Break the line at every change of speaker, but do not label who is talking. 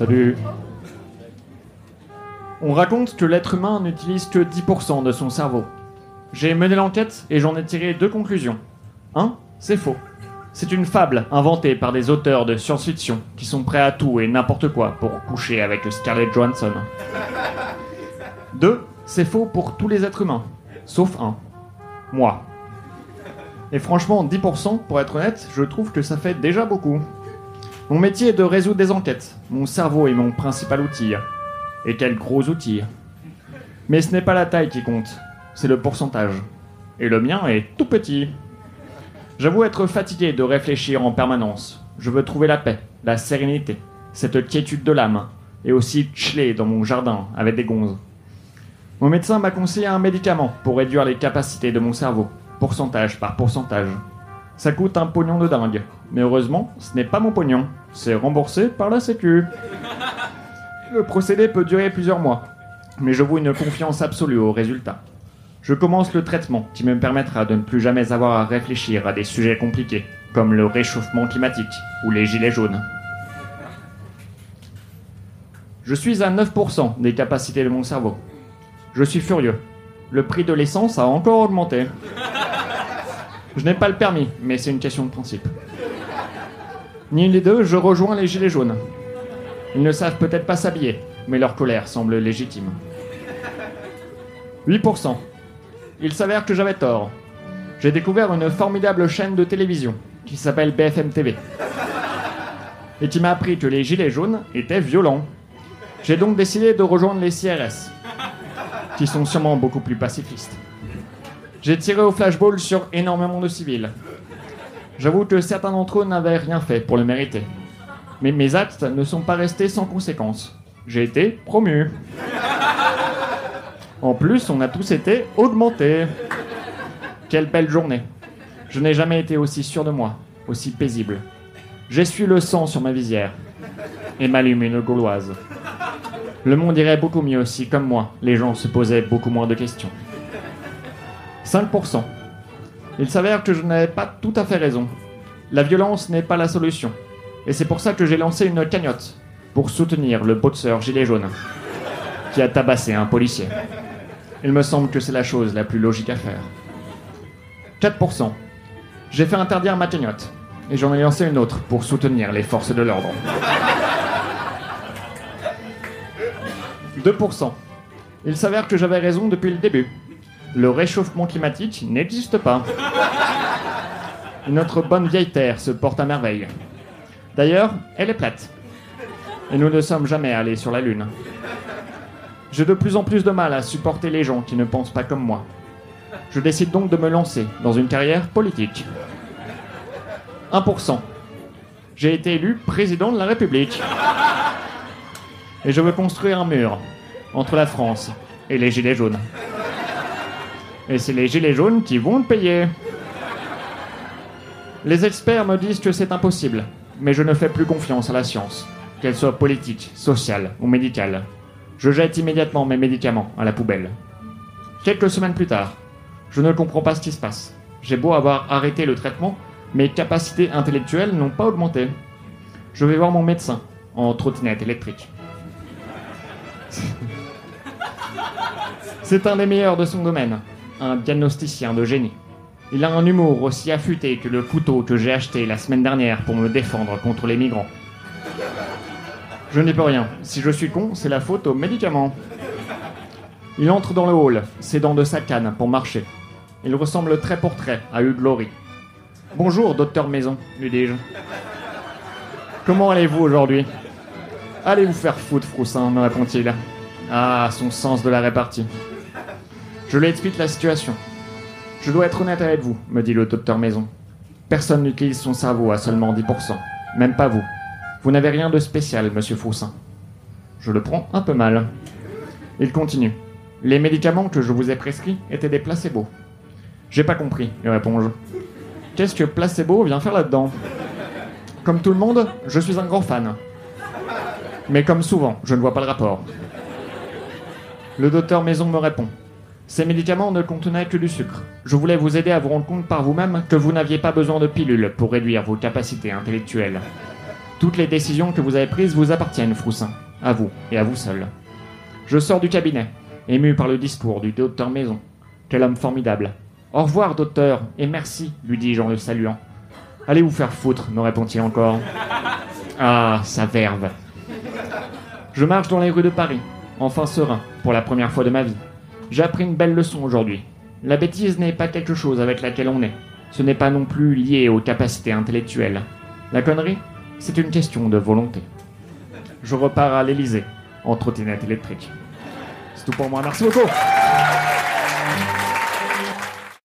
Salut. On raconte que l'être humain n'utilise que 10% de son cerveau. J'ai mené l'enquête et j'en ai tiré deux conclusions. Un, c'est faux. C'est une fable inventée par des auteurs de science-fiction qui sont prêts à tout et n'importe quoi pour coucher avec Scarlett Johansson. Deux, c'est faux pour tous les êtres humains, sauf un. Moi. Et franchement, 10%, pour être honnête, je trouve que ça fait déjà beaucoup. Mon métier est de résoudre des enquêtes. Mon cerveau est mon principal outil. Et quel gros outil. Mais ce n'est pas la taille qui compte, c'est le pourcentage. Et le mien est tout petit. J'avoue être fatigué de réfléchir en permanence. Je veux trouver la paix, la sérénité, cette quiétude de l'âme, et aussi chiller dans mon jardin avec des gonzes. Mon médecin m'a conseillé un médicament pour réduire les capacités de mon cerveau, pourcentage par pourcentage. Ça coûte un pognon de dingue, mais heureusement, ce n'est pas mon pognon, c'est remboursé par la Sécu. Le procédé peut durer plusieurs mois, mais je voue une confiance absolue au résultat. Je commence le traitement qui me permettra de ne plus jamais avoir à réfléchir à des sujets compliqués, comme le réchauffement climatique ou les gilets jaunes. Je suis à 9% des capacités de mon cerveau. Je suis furieux. Le prix de l'essence a encore augmenté. Je n'ai pas le permis, mais c'est une question de principe. Ni les deux, je rejoins les gilets jaunes. Ils ne savent peut-être pas s'habiller, mais leur colère semble légitime. 8%. Il s'avère que j'avais tort. J'ai découvert une formidable chaîne de télévision qui s'appelle BFM TV et qui m'a appris que les gilets jaunes étaient violents. J'ai donc décidé de rejoindre les CRS, qui sont sûrement beaucoup plus pacifistes. J'ai tiré au flashball sur énormément de civils. J'avoue que certains d'entre eux n'avaient rien fait pour le mériter. Mais mes actes ne sont pas restés sans conséquences. J'ai été promu. En plus, on a tous été augmentés. Quelle belle journée. Je n'ai jamais été aussi sûr de moi, aussi paisible. J'essuie le sang sur ma visière et m'allume une gauloise. Le monde irait beaucoup mieux si, comme moi, les gens se posaient beaucoup moins de questions. 5%. Il s'avère que je n'avais pas tout à fait raison. La violence n'est pas la solution. Et c'est pour ça que j'ai lancé une cagnotte pour soutenir le boxeur gilet jaune qui a tabassé un policier. Il me semble que c'est la chose la plus logique à faire. 4%. J'ai fait interdire ma cagnotte et j'en ai lancé une autre pour soutenir les forces de l'ordre. 2%. Il s'avère que j'avais raison depuis le début. Le réchauffement climatique n'existe pas. Notre bonne vieille Terre se porte à merveille. D'ailleurs, elle est plate. Et nous ne sommes jamais allés sur la Lune. J'ai de plus en plus de mal à supporter les gens qui ne pensent pas comme moi. Je décide donc de me lancer dans une carrière politique. 1%. J'ai été élu président de la République. Et je veux construire un mur entre la France et les Gilets jaunes. Et c'est les Gilets jaunes qui vont le payer. Les experts me disent que c'est impossible, mais je ne fais plus confiance à la science, qu'elle soit politique, sociale ou médicale. Je jette immédiatement mes médicaments à la poubelle. Quelques semaines plus tard, je ne comprends pas ce qui se passe. J'ai beau avoir arrêté le traitement, mes capacités intellectuelles n'ont pas augmenté. Je vais voir mon médecin en trottinette électrique. C'est un des meilleurs de son domaine, un diagnosticien de génie. Il a un humour aussi affûté que le couteau que j'ai acheté la semaine dernière pour me défendre contre les migrants. Je n'y peux rien. Si je suis con, c'est la faute aux médicaments. Il entre dans le hall, ses dents de sa canne pour marcher. Il ressemble très pour trait à Hugh Laurie. Bonjour, docteur Maison, lui dis-je. Comment allez-vous aujourd'hui? Allez vous faire foutre, Froussin, me répond-il. Ah, son sens de la répartie. Je lui explique la situation. Je dois être honnête avec vous, me dit le docteur Maison. Personne n'utilise son cerveau à seulement 10%. Même pas vous. Vous n'avez rien de spécial, monsieur Froussin. Je le prends un peu mal. Il continue. Les médicaments que je vous ai prescrits étaient des placebos. J'ai pas compris, lui réponds-je. Qu'est-ce que placebo vient faire là-dedans? Comme tout le monde, je suis un grand fan. Mais comme souvent, je ne vois pas le rapport. Le docteur Maison me répond. Ces médicaments ne contenaient que du sucre. Je voulais vous aider à vous rendre compte par vous-même que vous n'aviez pas besoin de pilules pour réduire vos capacités intellectuelles. Toutes les décisions que vous avez prises vous appartiennent, Froussin. À vous et à vous seul. Je sors du cabinet, ému par le discours du docteur Maison. Quel homme formidable. Au revoir, docteur, et merci, lui dis-je en le saluant. Allez vous faire foutre, me répond-il encore. Ah, sa verve. Je marche dans les rues de Paris, enfin serein, pour la première fois de ma vie. J'ai appris une belle leçon aujourd'hui. La bêtise n'est pas quelque chose avec laquelle on est. Ce n'est pas non plus lié aux capacités intellectuelles. La connerie, c'est une question de volonté. Je repars à l'Elysée, en trottinette électrique. C'est tout pour moi, merci beaucoup